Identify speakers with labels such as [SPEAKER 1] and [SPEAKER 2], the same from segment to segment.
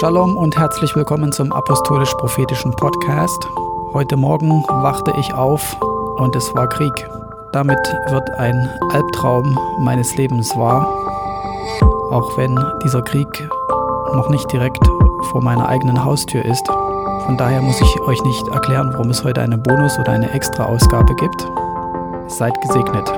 [SPEAKER 1] Shalom und herzlich willkommen zum Apostolisch-Prophetischen Podcast. Heute Morgen wachte ich auf und es war Krieg. Damit wird ein Albtraum meines Lebens wahr, auch wenn dieser Krieg noch nicht direkt vor meiner eigenen Haustür ist. Von daher muss ich euch nicht erklären, warum es heute eine Bonus- oder eine Extra-Ausgabe gibt. Seid gesegnet.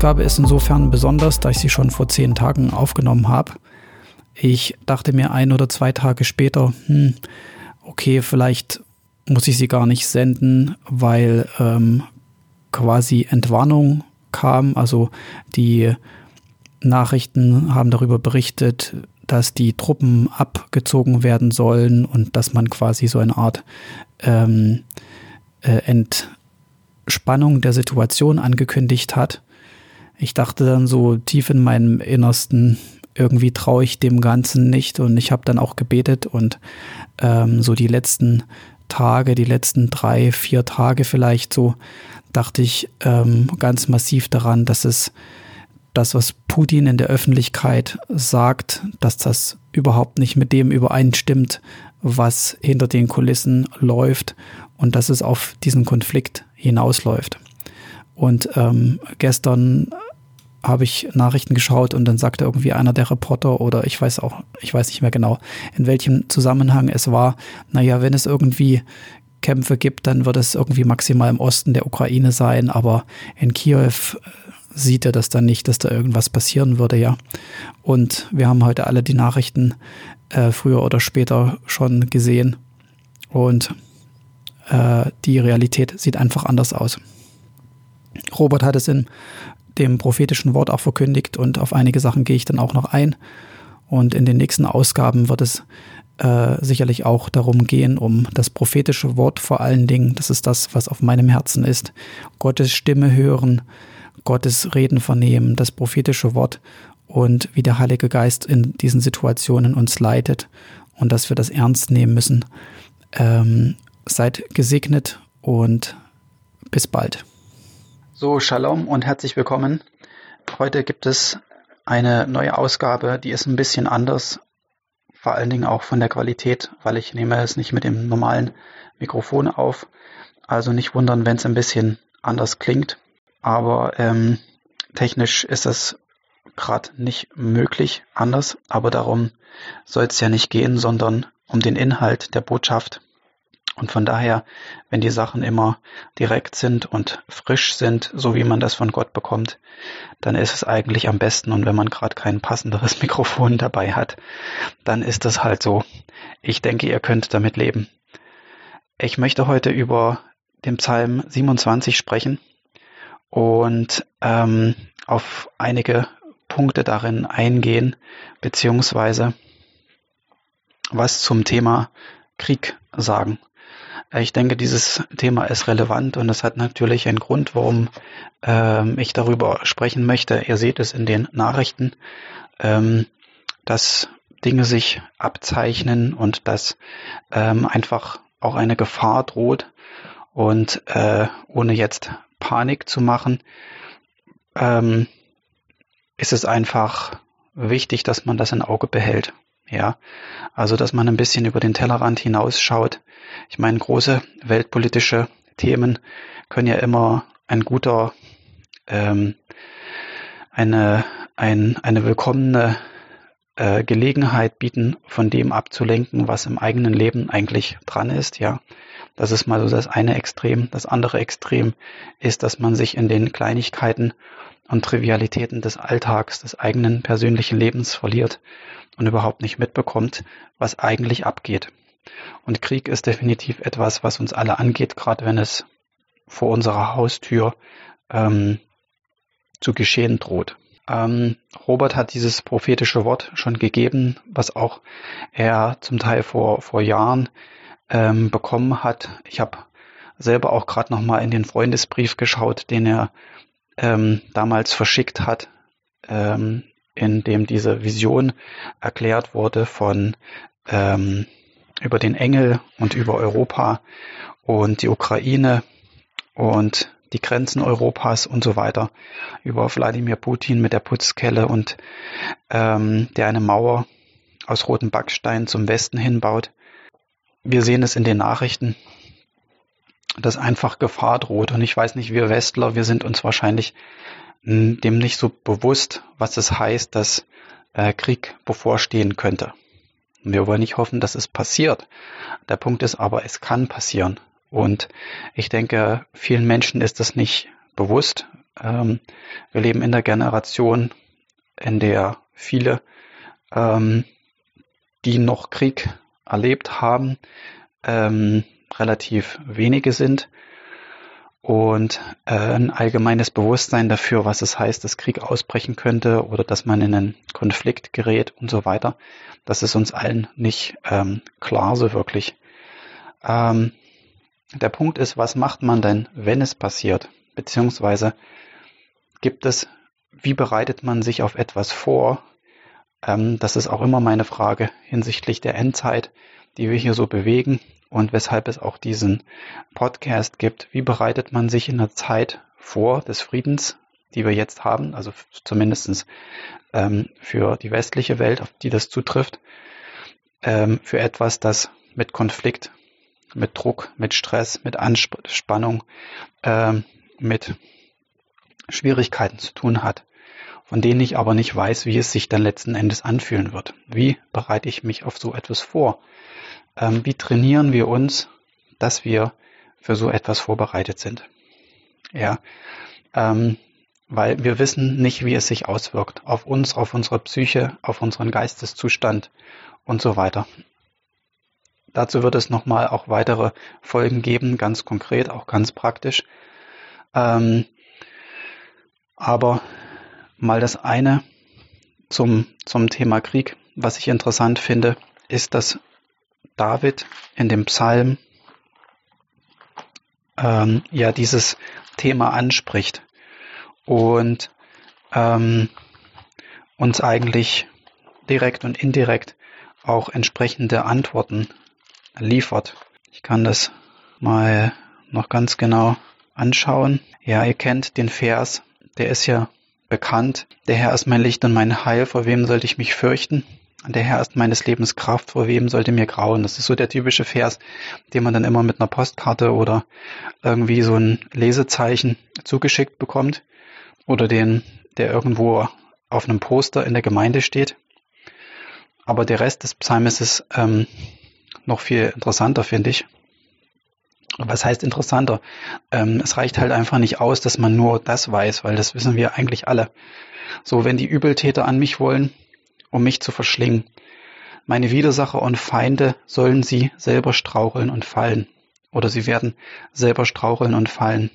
[SPEAKER 1] Ausgabe ist insofern besonders, da ich sie schon vor zehn Tagen aufgenommen habe. Ich dachte mir ein oder zwei Tage später, hm, okay, vielleicht muss ich sie gar nicht senden, weil ähm, quasi Entwarnung kam. Also die Nachrichten haben darüber berichtet, dass die Truppen abgezogen werden sollen und dass man quasi so eine Art ähm, äh, Entspannung der Situation angekündigt hat. Ich dachte dann so tief in meinem Innersten, irgendwie traue ich dem Ganzen nicht. Und ich habe dann auch gebetet und ähm, so die letzten Tage, die letzten drei, vier Tage vielleicht so, dachte ich ähm, ganz massiv daran, dass es das, was Putin in der Öffentlichkeit sagt, dass das überhaupt nicht mit dem übereinstimmt, was hinter den Kulissen läuft und dass es auf diesen Konflikt hinausläuft. Und ähm, gestern habe ich Nachrichten geschaut und dann sagte irgendwie einer der Reporter oder ich weiß auch, ich weiß nicht mehr genau, in welchem Zusammenhang es war, naja, wenn es irgendwie Kämpfe gibt, dann wird es irgendwie maximal im Osten der Ukraine sein, aber in Kiew äh, sieht er das dann nicht, dass da irgendwas passieren würde, ja. Und wir haben heute alle die Nachrichten äh, früher oder später schon gesehen und äh, die Realität sieht einfach anders aus. Robert hat es in dem prophetischen Wort auch verkündigt und auf einige Sachen gehe ich dann auch noch ein. Und in den nächsten Ausgaben wird es äh, sicherlich auch darum gehen, um das prophetische Wort vor allen Dingen. Das ist das, was auf meinem Herzen ist. Gottes Stimme hören, Gottes Reden vernehmen, das prophetische Wort und wie der Heilige Geist in diesen Situationen uns leitet und dass wir das ernst nehmen müssen. Ähm, seid gesegnet und bis bald.
[SPEAKER 2] So, Shalom und herzlich willkommen. Heute gibt es eine neue Ausgabe, die ist ein bisschen anders, vor allen Dingen auch von der Qualität, weil ich nehme es nicht mit dem normalen Mikrofon auf. Also nicht wundern, wenn es ein bisschen anders klingt. Aber ähm, technisch ist das gerade nicht möglich anders. Aber darum soll es ja nicht gehen, sondern um den Inhalt der Botschaft. Und von daher, wenn die Sachen immer direkt sind und frisch sind, so wie man das von Gott bekommt, dann ist es eigentlich am besten. Und wenn man gerade kein passenderes Mikrofon dabei hat, dann ist das halt so. Ich denke, ihr könnt damit leben. Ich möchte heute über den Psalm 27 sprechen und ähm, auf einige Punkte darin eingehen, beziehungsweise was zum Thema Krieg sagen. Ich denke, dieses Thema ist relevant und es hat natürlich einen Grund, warum ähm, ich darüber sprechen möchte. Ihr seht es in den Nachrichten, ähm, dass Dinge sich abzeichnen und dass ähm, einfach auch eine Gefahr droht. Und äh, ohne jetzt Panik zu machen, ähm, ist es einfach wichtig, dass man das im Auge behält. Ja, also dass man ein bisschen über den Tellerrand hinausschaut. Ich meine, große weltpolitische Themen können ja immer ein guter, ähm, eine, ein, eine willkommene äh, Gelegenheit bieten, von dem abzulenken, was im eigenen Leben eigentlich dran ist. Ja, das ist mal so das eine Extrem. Das andere Extrem ist, dass man sich in den Kleinigkeiten und Trivialitäten des Alltags, des eigenen persönlichen Lebens verliert und überhaupt nicht mitbekommt, was eigentlich abgeht. Und Krieg ist definitiv etwas, was uns alle angeht, gerade wenn es vor unserer Haustür ähm, zu geschehen droht. Ähm, Robert hat dieses prophetische Wort schon gegeben, was auch er zum Teil vor, vor Jahren ähm, bekommen hat. Ich habe selber auch gerade noch mal in den Freundesbrief geschaut, den er ähm, damals verschickt hat, ähm, in dem diese Vision erklärt wurde von ähm, über den Engel und über Europa und die Ukraine und die Grenzen Europas und so weiter, über Wladimir Putin mit der Putzkelle und ähm, der eine Mauer aus rotem Backstein zum Westen hinbaut. Wir sehen es in den Nachrichten, dass einfach Gefahr droht. Und ich weiß nicht, wir Westler, wir sind uns wahrscheinlich dem nicht so bewusst, was es heißt, dass äh, Krieg bevorstehen könnte. Wir wollen nicht hoffen, dass es passiert. Der Punkt ist aber, es kann passieren. Und ich denke, vielen Menschen ist das nicht bewusst. Ähm, wir leben in der Generation, in der viele, ähm, die noch Krieg erlebt haben, ähm, relativ wenige sind und äh, ein allgemeines Bewusstsein dafür, was es heißt, dass Krieg ausbrechen könnte oder dass man in einen Konflikt gerät und so weiter. Das ist uns allen nicht ähm, klar so wirklich. Ähm, der Punkt ist, was macht man denn, wenn es passiert? Beziehungsweise gibt es, wie bereitet man sich auf etwas vor? Ähm, das ist auch immer meine Frage hinsichtlich der Endzeit, die wir hier so bewegen und weshalb es auch diesen Podcast gibt. Wie bereitet man sich in der Zeit vor des Friedens, die wir jetzt haben, also zumindestens ähm, für die westliche Welt, auf die das zutrifft, ähm, für etwas, das mit Konflikt, mit Druck, mit Stress, mit Anspannung, ähm, mit Schwierigkeiten zu tun hat, von denen ich aber nicht weiß, wie es sich dann letzten Endes anfühlen wird. Wie bereite ich mich auf so etwas vor? ähm, wie trainieren wir uns, dass wir für so etwas vorbereitet sind. Ja, ähm, weil wir wissen nicht, wie es sich auswirkt auf uns, auf unsere Psyche, auf unseren Geisteszustand und so weiter. Dazu wird es nochmal auch weitere Folgen geben, ganz konkret, auch ganz praktisch. Ähm, aber mal das eine zum, zum Thema Krieg, was ich interessant finde, ist, dass David in dem Psalm ähm, ja dieses Thema anspricht und ähm, uns eigentlich direkt und indirekt auch entsprechende Antworten liefert. Ich kann das mal noch ganz genau anschauen. Ja, ihr kennt den Vers, der ist ja bekannt. Der Herr ist mein Licht und mein Heil, vor wem sollte ich mich fürchten? Der Herr ist meines Lebens Kraft, vor wem sollte mir grauen? Das ist so der typische Vers, den man dann immer mit einer Postkarte oder irgendwie so ein Lesezeichen zugeschickt bekommt oder den, der irgendwo auf einem Poster in der Gemeinde steht. Aber der Rest des Psalmes ist ähm, noch viel interessanter, finde ich. Was heißt interessanter? Ähm, es reicht halt einfach nicht aus, dass man nur das weiß, weil das wissen wir eigentlich alle. So, wenn die Übeltäter an mich wollen, um mich zu verschlingen. Meine Widersacher und Feinde sollen sie selber straucheln und fallen. Oder sie werden selber straucheln und fallen.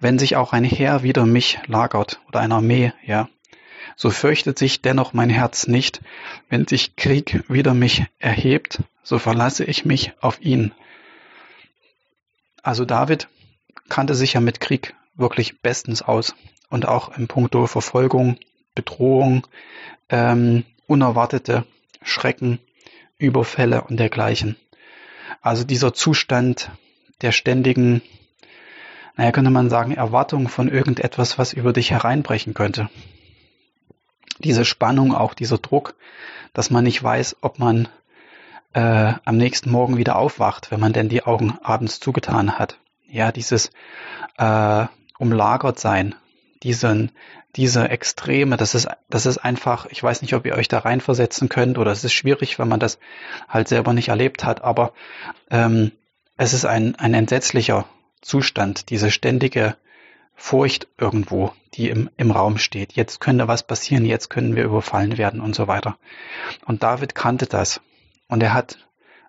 [SPEAKER 2] Wenn sich auch ein Heer wider mich lagert oder eine Armee, ja, so fürchtet sich dennoch mein Herz nicht. Wenn sich Krieg wider mich erhebt, so verlasse ich mich auf ihn. Also David kannte sich ja mit Krieg wirklich bestens aus und auch im Punkto Verfolgung, Bedrohung, ähm, unerwartete Schrecken, Überfälle und dergleichen. Also dieser Zustand der ständigen, naja, könnte man sagen, Erwartung von irgendetwas, was über dich hereinbrechen könnte. Diese Spannung, auch dieser Druck, dass man nicht weiß, ob man äh, am nächsten Morgen wieder aufwacht, wenn man denn die Augen abends zugetan hat. Ja, dieses äh, umlagert sein, diesen, diese Extreme, das ist, das ist einfach, ich weiß nicht, ob ihr euch da reinversetzen könnt oder es ist schwierig, wenn man das halt selber nicht erlebt hat, aber ähm, es ist ein, ein entsetzlicher Zustand, diese ständige Furcht irgendwo, die im, im Raum steht. Jetzt könnte was passieren, jetzt können wir überfallen werden und so weiter. Und David kannte das. Und er hat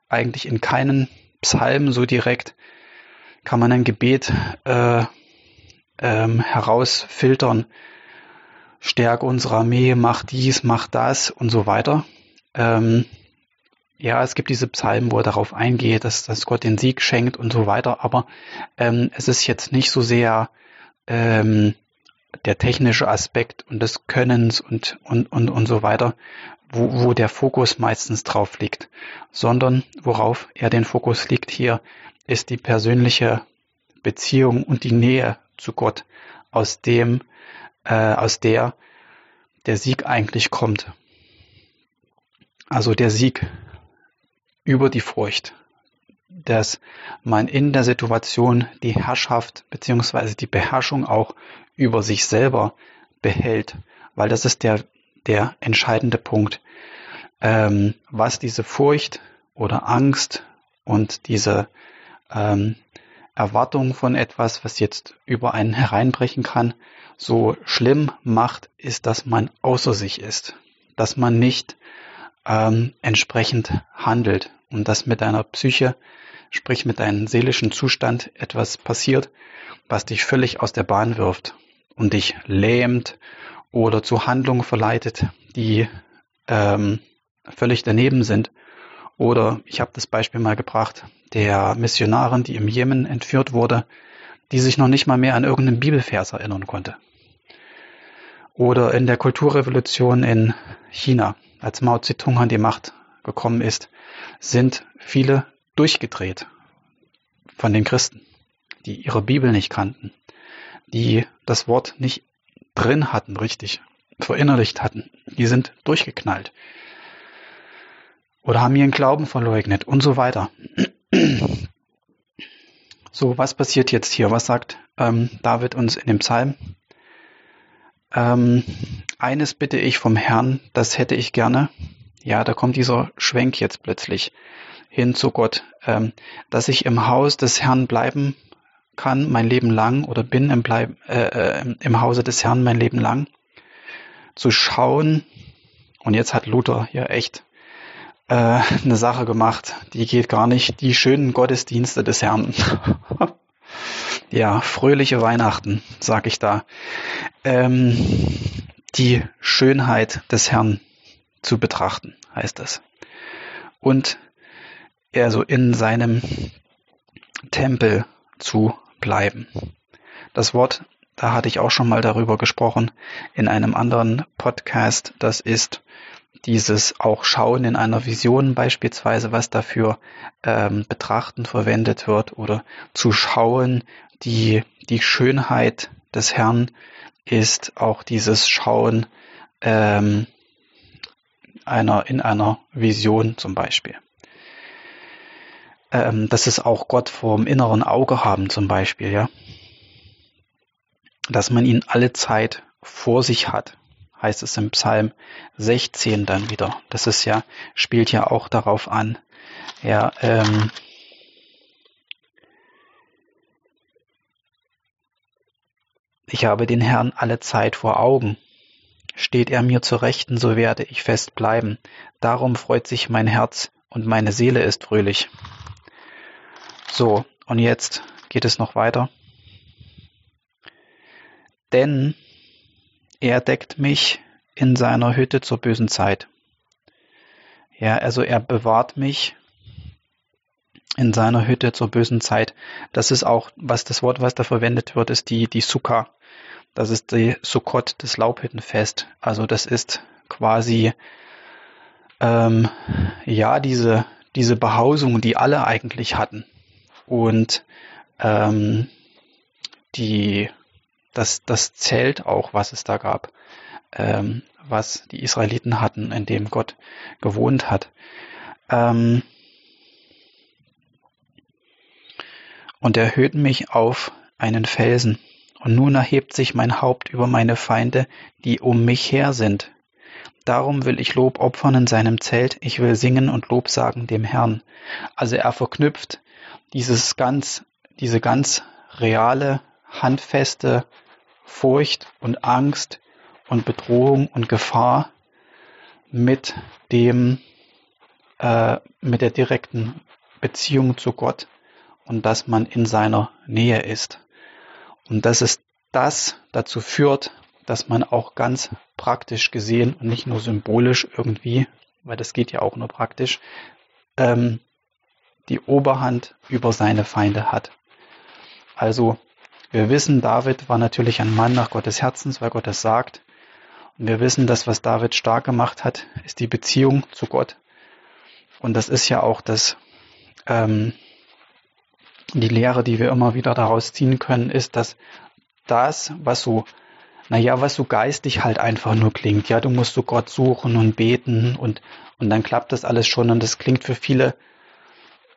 [SPEAKER 2] eigentlich in keinen Psalm so direkt, kann man ein Gebet äh, ähm, herausfiltern, stärke unsere Armee, mach dies, mach das und so weiter. Ähm, ja, es gibt diese Psalmen, wo er darauf eingeht, dass, dass Gott den Sieg schenkt und so weiter, aber ähm, es ist jetzt nicht so sehr ähm, der technische Aspekt und des Könnens und, und, und, und so weiter, wo, wo der Fokus meistens drauf liegt, sondern worauf er den Fokus liegt hier, ist die persönliche Beziehung und die Nähe zu Gott, aus dem, äh, aus der der Sieg eigentlich kommt. Also der Sieg über die Furcht, dass man in der Situation die Herrschaft beziehungsweise die Beherrschung auch über sich selber behält, weil das ist der, der entscheidende Punkt, ähm, was diese Furcht oder Angst und diese ähm, Erwartung von etwas, was jetzt über einen hereinbrechen kann, so schlimm macht, ist, dass man außer sich ist, dass man nicht ähm, entsprechend handelt und dass mit deiner Psyche sprich mit deinem seelischen Zustand etwas passiert, was dich völlig aus der Bahn wirft und dich lähmt oder zu Handlungen verleitet, die ähm, völlig daneben sind. Oder ich habe das Beispiel mal gebracht, der Missionarin, die im Jemen entführt wurde, die sich noch nicht mal mehr an irgendeinen Bibelvers erinnern konnte. Oder in der Kulturrevolution in China, als Mao Zedong an die Macht gekommen ist, sind viele durchgedreht von den Christen, die ihre Bibel nicht kannten, die das Wort nicht drin hatten, richtig verinnerlicht hatten. Die sind durchgeknallt oder haben ihren Glauben verleugnet und so weiter. So, was passiert jetzt hier? Was sagt ähm, David uns in dem Psalm? Ähm, eines bitte ich vom Herrn, das hätte ich gerne. Ja, da kommt dieser Schwenk jetzt plötzlich hin zu Gott, ähm, dass ich im Haus des Herrn bleiben kann mein Leben lang oder bin im, Bleib, äh, äh, im Hause des Herrn mein Leben lang, zu schauen, und jetzt hat Luther hier echt äh, eine Sache gemacht, die geht gar nicht, die schönen Gottesdienste des Herrn. ja, fröhliche Weihnachten, sag ich da. Ähm, die Schönheit des Herrn zu betrachten, heißt es. Und er so in seinem Tempel zu bleiben. Das Wort, da hatte ich auch schon mal darüber gesprochen in einem anderen Podcast, das ist dieses auch Schauen in einer Vision beispielsweise, was dafür ähm, betrachten verwendet wird oder zu schauen, die, die Schönheit des Herrn ist auch dieses Schauen ähm, einer, in einer Vision zum Beispiel ähm, dass es auch Gott vorm inneren Auge haben zum Beispiel, ja. Dass man ihn alle Zeit vor sich hat, heißt es im Psalm 16 dann wieder. Das ist ja, spielt ja auch darauf an, ja, ähm, Ich habe den Herrn alle Zeit vor Augen. Steht er mir zur Rechten, so werde ich fest bleiben. Darum freut sich mein Herz und meine Seele ist fröhlich. So, und jetzt geht es noch weiter. Denn er deckt mich in seiner Hütte zur bösen Zeit. Ja, also er bewahrt mich in seiner Hütte zur bösen Zeit. Das ist auch, was das Wort, was da verwendet wird, ist die, die Sukkah. Das ist die Sukkot, das Laubhüttenfest. Also das ist quasi, ähm, ja, diese, diese Behausung, die alle eigentlich hatten und ähm, die, das, das Zelt auch, was es da gab, ähm, was die Israeliten hatten, in dem Gott gewohnt hat. Ähm, und erhöht mich auf einen Felsen. Und nun erhebt sich mein Haupt über meine Feinde, die um mich her sind. Darum will ich Lob opfern in seinem Zelt, ich will singen und Lob sagen dem Herrn. Also er verknüpft dieses ganz, diese ganz reale, handfeste Furcht und Angst und Bedrohung und Gefahr mit dem, äh, mit der direkten Beziehung zu Gott und dass man in seiner Nähe ist. Und dass es das dazu führt, dass man auch ganz praktisch gesehen und nicht nur symbolisch irgendwie, weil das geht ja auch nur praktisch, ähm, die Oberhand über seine Feinde hat. Also wir wissen, David war natürlich ein Mann nach Gottes Herzens, weil Gott es sagt. Und wir wissen, dass was David stark gemacht hat, ist die Beziehung zu Gott. Und das ist ja auch das, ähm, die Lehre, die wir immer wieder daraus ziehen können, ist, dass das, was so, naja, was so geistig halt einfach nur klingt, ja, du musst so Gott suchen und beten und, und dann klappt das alles schon und das klingt für viele,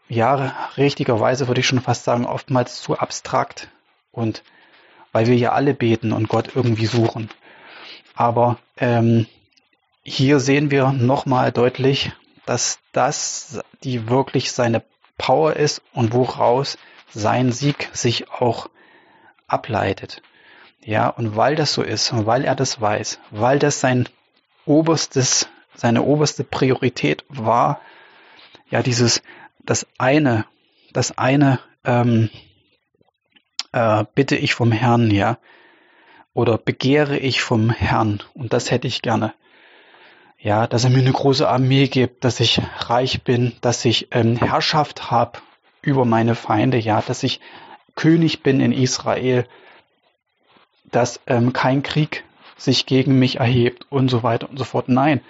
[SPEAKER 2] ja, richtigerweise würde ich schon fast sagen, oftmals zu abstrakt und weil wir ja alle beten und Gott irgendwie suchen. Aber ähm, hier sehen wir nochmal deutlich, dass das die wirklich seine Power ist und woraus sein Sieg sich auch ableitet. Ja, und weil das so ist und weil er das weiß, weil das sein oberstes, seine oberste Priorität war, ja, dieses, das eine, das eine, ähm, äh, bitte ich vom Herrn, ja, oder begehre ich vom Herrn und das hätte ich gerne. Ja, dass er mir eine große Armee gibt, dass ich reich bin, dass ich ähm, Herrschaft habe über meine Feinde, ja, dass ich König bin in Israel, dass ähm, kein Krieg sich gegen mich erhebt und so weiter und so fort. Nein,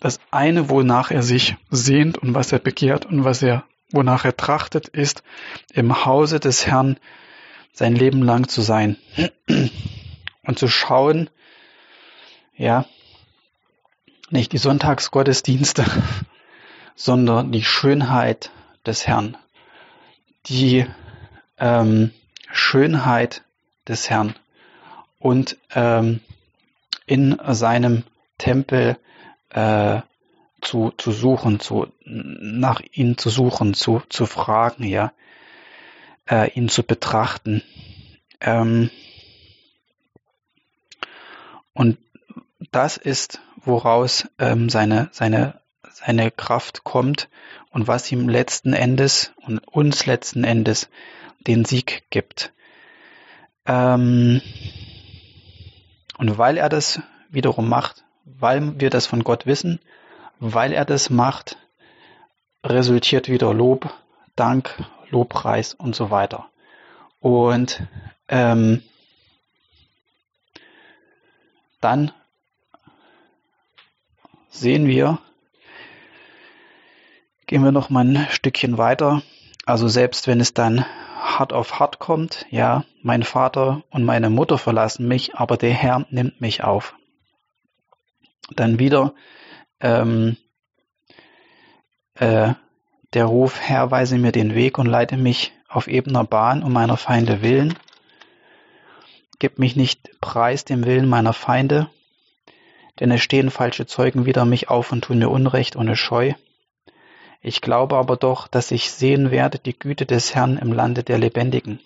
[SPEAKER 2] das eine, wonach er sich sehnt und was er begehrt und was er, wonach er trachtet, ist, im Hause des Herrn sein Leben lang zu sein und zu schauen, ja, nicht die Sonntagsgottesdienste, sondern die Schönheit des Herrn, die ähm, Schönheit des Herrn und ähm, in seinem Tempel äh, zu, zu suchen, zu, nach ihm zu suchen, zu, zu fragen, ja, äh, ihn zu betrachten. Ähm, und das ist, woraus ähm, seine, seine, seine Kraft kommt und was ihm letzten Endes und uns letzten Endes den Sieg gibt. Ähm, und weil er das wiederum macht, weil wir das von Gott wissen, weil er das macht, resultiert wieder Lob, Dank, Lobpreis und so weiter. Und ähm, dann sehen wir, gehen wir noch mal ein Stückchen weiter. Also selbst wenn es dann hart auf hart kommt, ja, mein Vater und meine Mutter verlassen mich, aber der Herr nimmt mich auf. Dann wieder ähm, äh, der Ruf, Herr, weise mir den Weg und leite mich auf ebener Bahn um meiner Feinde willen. Gib mich nicht preis dem Willen meiner Feinde, denn es stehen falsche Zeugen wider mich auf und tun mir Unrecht ohne Scheu. Ich glaube aber doch, dass ich sehen werde die Güte des Herrn im Lande der Lebendigen.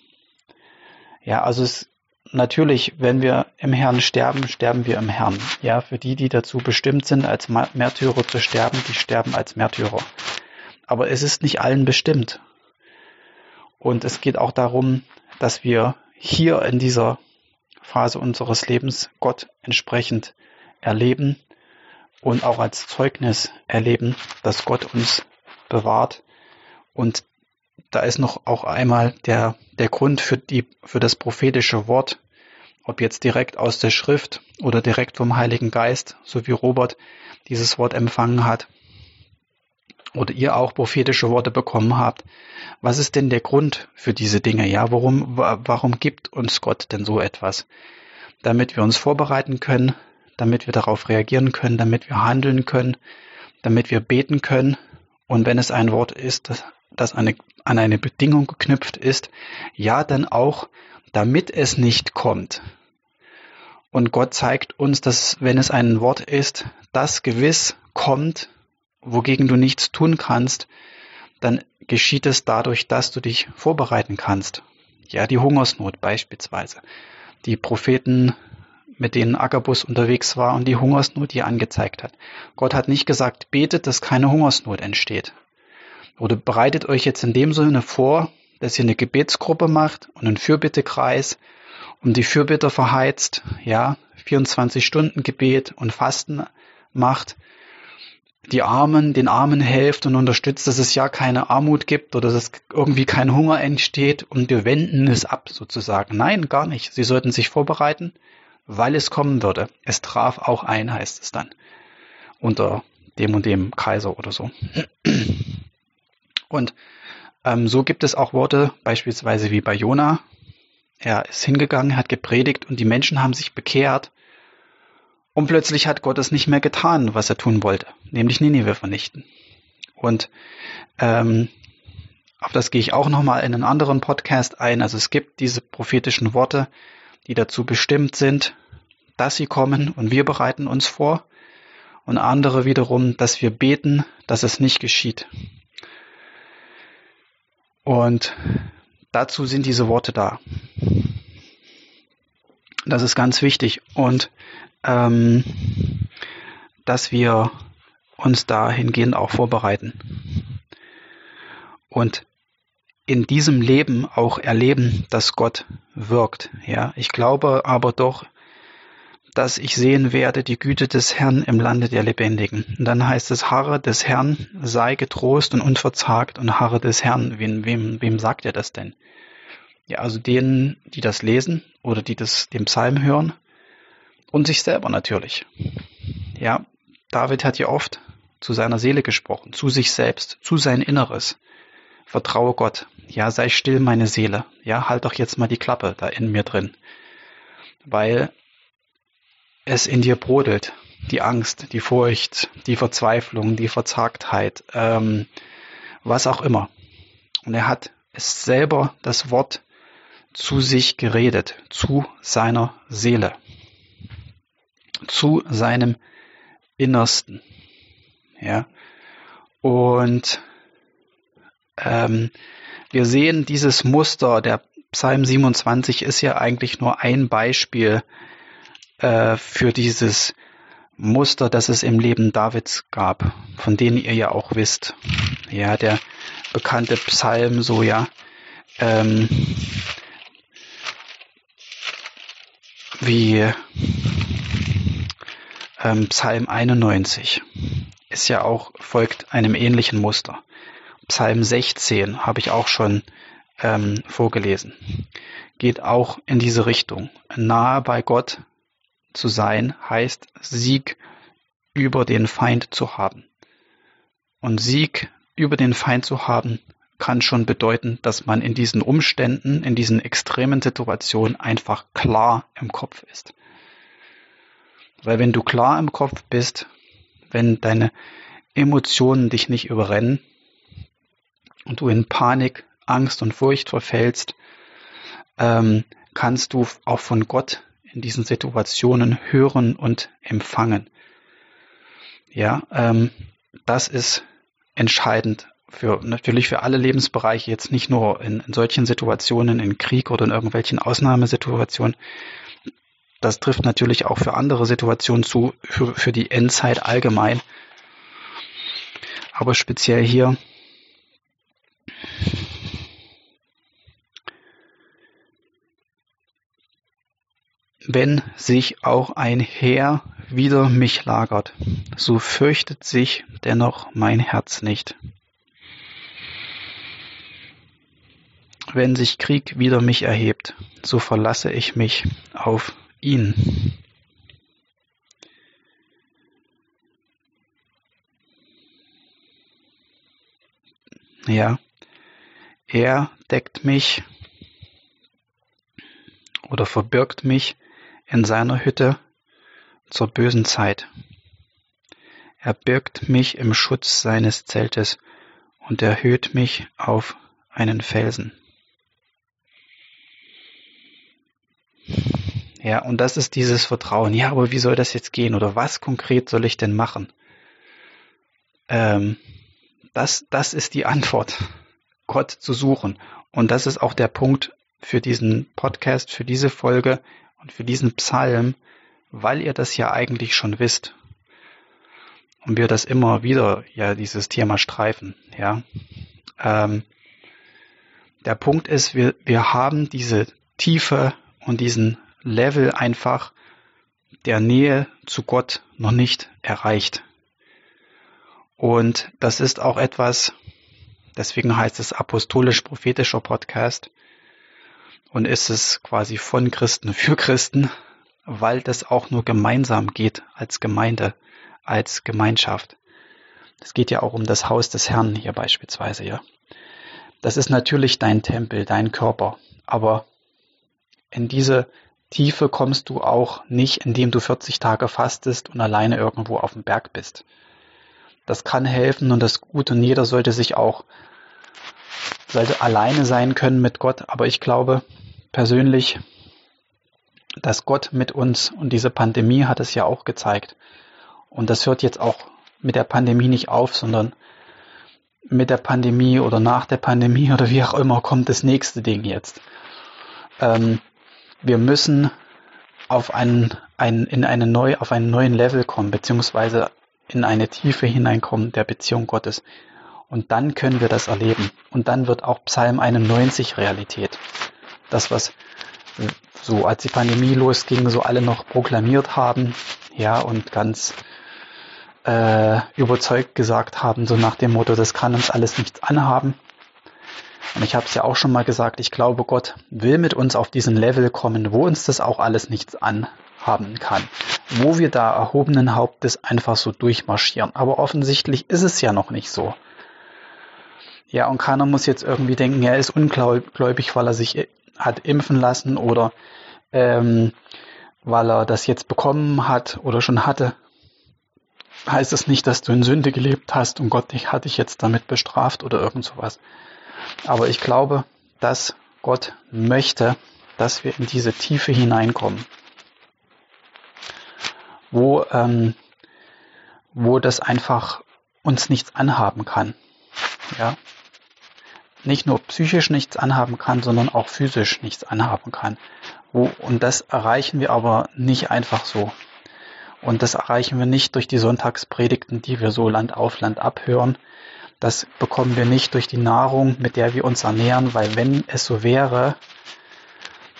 [SPEAKER 2] Ja, also es, natürlich, wenn wir im Herrn sterben, sterben wir im Herrn. Ja, für die, die dazu bestimmt sind, als Märtyrer zu sterben, die sterben als Märtyrer aber es ist nicht allen bestimmt. Und es geht auch darum, dass wir hier in dieser Phase unseres Lebens Gott entsprechend erleben und auch als Zeugnis erleben, dass Gott uns bewahrt. Und da ist noch auch einmal der, der Grund für die, für das prophetische Wort, ob jetzt direkt aus der Schrift oder direkt vom Heiligen Geist, so wie Robert dieses Wort empfangen hat oder ihr auch prophetische Worte bekommen habt. Was ist denn der Grund für diese Dinge? Ja, warum, warum gibt uns Gott denn so etwas? Damit wir uns vorbereiten können, damit wir darauf reagieren können, damit wir handeln können, damit wir beten können. Und wenn es ein Wort ist, das, das eine, an eine Bedingung geknüpft ist, ja, dann auch, damit es nicht kommt. Und Gott zeigt uns, dass wenn es ein Wort ist, das gewiss kommt, wogegen du nichts tun kannst, dann geschieht es dadurch, dass du dich vorbereiten kannst. Ja, die Hungersnot beispielsweise. Die Propheten, mit denen Agabus unterwegs war und die Hungersnot, er angezeigt hat. Gott hat nicht gesagt, betet, dass keine Hungersnot entsteht. Oder bereitet euch jetzt in dem Sinne vor, dass ihr eine Gebetsgruppe macht und einen Fürbittekreis um die Fürbitter verheizt, ja, 24 Stunden Gebet und Fasten macht, die Armen, den Armen hilft und unterstützt, dass es ja keine Armut gibt oder dass irgendwie kein Hunger entsteht und wir wenden es ab sozusagen. Nein, gar nicht. Sie sollten sich vorbereiten, weil es kommen würde. Es traf auch ein, heißt es dann. Unter dem und dem Kaiser oder so. Und ähm, so gibt es auch Worte, beispielsweise wie bei Jona. Er ist hingegangen, hat gepredigt und die Menschen haben sich bekehrt und plötzlich hat Gott es nicht mehr getan, was er tun wollte, nämlich Ninive vernichten. Und ähm, auf das gehe ich auch nochmal in einen anderen Podcast ein. Also es gibt diese prophetischen Worte, die dazu bestimmt sind, dass sie kommen und wir bereiten uns vor. Und andere wiederum, dass wir beten, dass es nicht geschieht. Und dazu sind diese Worte da. Das ist ganz wichtig. Und ähm, dass wir uns dahingehend auch vorbereiten. Und in diesem Leben auch erleben, dass Gott wirkt. Ja, ich glaube aber doch, dass ich sehen werde die Güte des Herrn im Lande der Lebendigen. Und dann heißt es, Harre des Herrn sei getrost und unverzagt und Harre des Herrn. Wem, wem, wem sagt er das denn? Ja, also denen, die das lesen oder die das, den Psalm hören und sich selber natürlich. Ja, David hat ja oft zu seiner Seele gesprochen, zu sich selbst, zu sein Inneres. Vertraue Gott. Ja, sei still, meine Seele. Ja, halt doch jetzt mal die Klappe da in mir drin. Weil es in dir brodelt. Die Angst, die Furcht, die Verzweiflung, die Verzagtheit, ähm, was auch immer. Und er hat es selber das Wort zu sich geredet, zu seiner Seele zu seinem Innersten. Ja. Und ähm, wir sehen dieses Muster, der Psalm 27 ist ja eigentlich nur ein Beispiel äh, für dieses Muster, das es im Leben Davids gab, von denen ihr ja auch wisst. Ja, der bekannte Psalm, so ja, ähm, wie ähm, Psalm 91 ist ja auch, folgt einem ähnlichen Muster. Psalm 16 habe ich auch schon ähm, vorgelesen. Geht auch in diese Richtung. Nahe bei Gott zu sein heißt Sieg über den Feind zu haben. Und Sieg über den Feind zu haben kann schon bedeuten, dass man in diesen Umständen, in diesen extremen Situationen einfach klar im Kopf ist. Weil wenn du klar im Kopf bist, wenn deine Emotionen dich nicht überrennen und du in Panik, Angst und Furcht verfällst, ähm, kannst du auch von Gott in diesen Situationen hören und empfangen. Ja, ähm, das ist entscheidend für natürlich für alle Lebensbereiche, jetzt nicht nur in, in solchen Situationen, in Krieg oder in irgendwelchen Ausnahmesituationen, das trifft natürlich auch für andere Situationen zu, für, für die Endzeit allgemein. Aber speziell hier wenn sich auch ein Heer wider mich lagert, so fürchtet sich dennoch mein Herz nicht. Wenn sich Krieg wider mich erhebt, so verlasse ich mich auf ihn. Ja, er deckt mich oder verbirgt mich in seiner Hütte zur bösen Zeit. Er birgt mich im Schutz seines Zeltes und erhöht mich auf einen Felsen. Ja, und das ist dieses Vertrauen. Ja, aber wie soll das jetzt gehen? Oder was konkret soll ich denn machen? Ähm, das, das ist die Antwort, Gott zu suchen. Und das ist auch der Punkt für diesen Podcast, für diese Folge und für diesen Psalm, weil ihr das ja eigentlich schon wisst. Und wir das immer wieder, ja, dieses Thema streifen, ja. Ähm, der Punkt ist, wir, wir haben diese tiefe und diesen Level einfach der Nähe zu Gott noch nicht erreicht. Und das ist auch etwas, deswegen heißt es apostolisch-prophetischer Podcast und ist es quasi von Christen für Christen, weil das auch nur gemeinsam geht als Gemeinde, als Gemeinschaft. Es geht ja auch um das Haus des Herrn hier beispielsweise, ja. Das ist natürlich dein Tempel, dein Körper, aber in diese Tiefe kommst du auch nicht, indem du 40 Tage fastest und alleine irgendwo auf dem Berg bist. Das kann helfen und das gut und jeder sollte sich auch sollte alleine sein können mit Gott, aber ich glaube persönlich, dass Gott mit uns und diese Pandemie hat es ja auch gezeigt. Und das hört jetzt auch mit der Pandemie nicht auf, sondern mit der Pandemie oder nach der Pandemie oder wie auch immer kommt das nächste Ding jetzt. Ähm, wir müssen auf einen, einen, in eine neue, auf einen neuen Level kommen, beziehungsweise in eine Tiefe hineinkommen der Beziehung Gottes. Und dann können wir das erleben. Und dann wird auch Psalm 91 Realität. Das, was so als die Pandemie losging, so alle noch proklamiert haben, ja, und ganz äh, überzeugt gesagt haben, so nach dem Motto, das kann uns alles nichts anhaben. Und ich habe es ja auch schon mal gesagt, ich glaube, Gott will mit uns auf diesen Level kommen, wo uns das auch alles nichts anhaben kann. Wo wir da erhobenen Hauptes einfach so durchmarschieren. Aber offensichtlich ist es ja noch nicht so. Ja, und keiner muss jetzt irgendwie denken, er ist ungläubig, weil er sich hat impfen lassen oder ähm, weil er das jetzt bekommen hat oder schon hatte. Heißt es nicht, dass du in Sünde gelebt hast und Gott dich, hat dich jetzt damit bestraft oder irgend sowas. Aber ich glaube, dass Gott möchte, dass wir in diese Tiefe hineinkommen, wo, ähm, wo das einfach uns nichts anhaben kann. Ja, nicht nur psychisch nichts anhaben kann, sondern auch physisch nichts anhaben kann. Und das erreichen wir aber nicht einfach so. Und das erreichen wir nicht durch die Sonntagspredigten, die wir so Land auf Land abhören, das bekommen wir nicht durch die Nahrung, mit der wir uns ernähren, weil wenn es so wäre,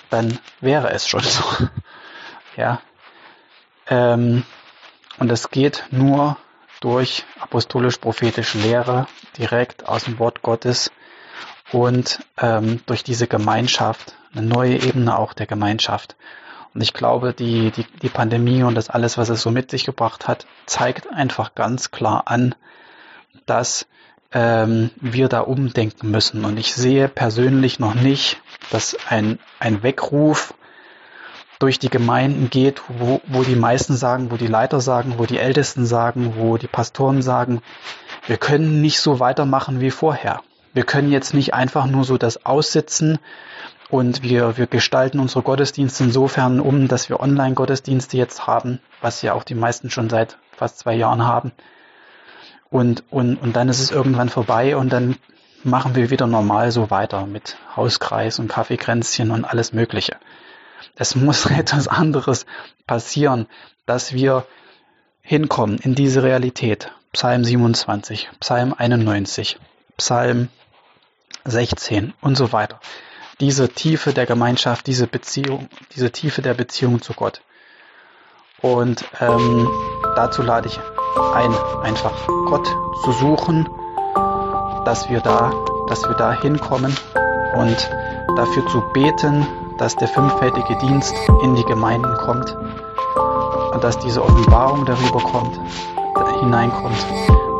[SPEAKER 2] dann wäre es schon so. ja. Ähm, und es geht nur durch apostolisch-prophetische Lehre direkt aus dem Wort Gottes und ähm, durch diese Gemeinschaft, eine neue Ebene auch der Gemeinschaft. Und ich glaube, die, die, die Pandemie und das alles, was es so mit sich gebracht hat, zeigt einfach ganz klar an, dass ähm, wir da umdenken müssen. Und ich sehe persönlich noch nicht, dass ein, ein Weckruf durch die Gemeinden geht, wo, wo die meisten sagen, wo die Leiter sagen, wo die Ältesten sagen, wo die Pastoren sagen, wir können nicht so weitermachen wie vorher. Wir können jetzt nicht einfach nur so das aussitzen und wir, wir gestalten unsere Gottesdienste insofern um, dass wir Online-Gottesdienste jetzt haben, was ja auch die meisten schon seit fast zwei Jahren haben. Und, und, und dann ist es irgendwann vorbei und dann machen wir wieder normal so weiter mit Hauskreis und Kaffeekränzchen und alles Mögliche. Es muss etwas anderes passieren, dass wir hinkommen in diese Realität. Psalm 27, Psalm 91, Psalm 16 und so weiter. Diese Tiefe der Gemeinschaft, diese Beziehung, diese Tiefe der Beziehung zu Gott. Und ähm, dazu lade ich ein, einfach Gott zu suchen, dass wir da, dass wir da hinkommen und dafür zu beten, dass der fünffältige Dienst in die Gemeinden kommt und dass diese Offenbarung darüber kommt, hineinkommt,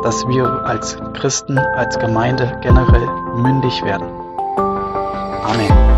[SPEAKER 2] dass wir als Christen, als Gemeinde generell mündig werden. Amen.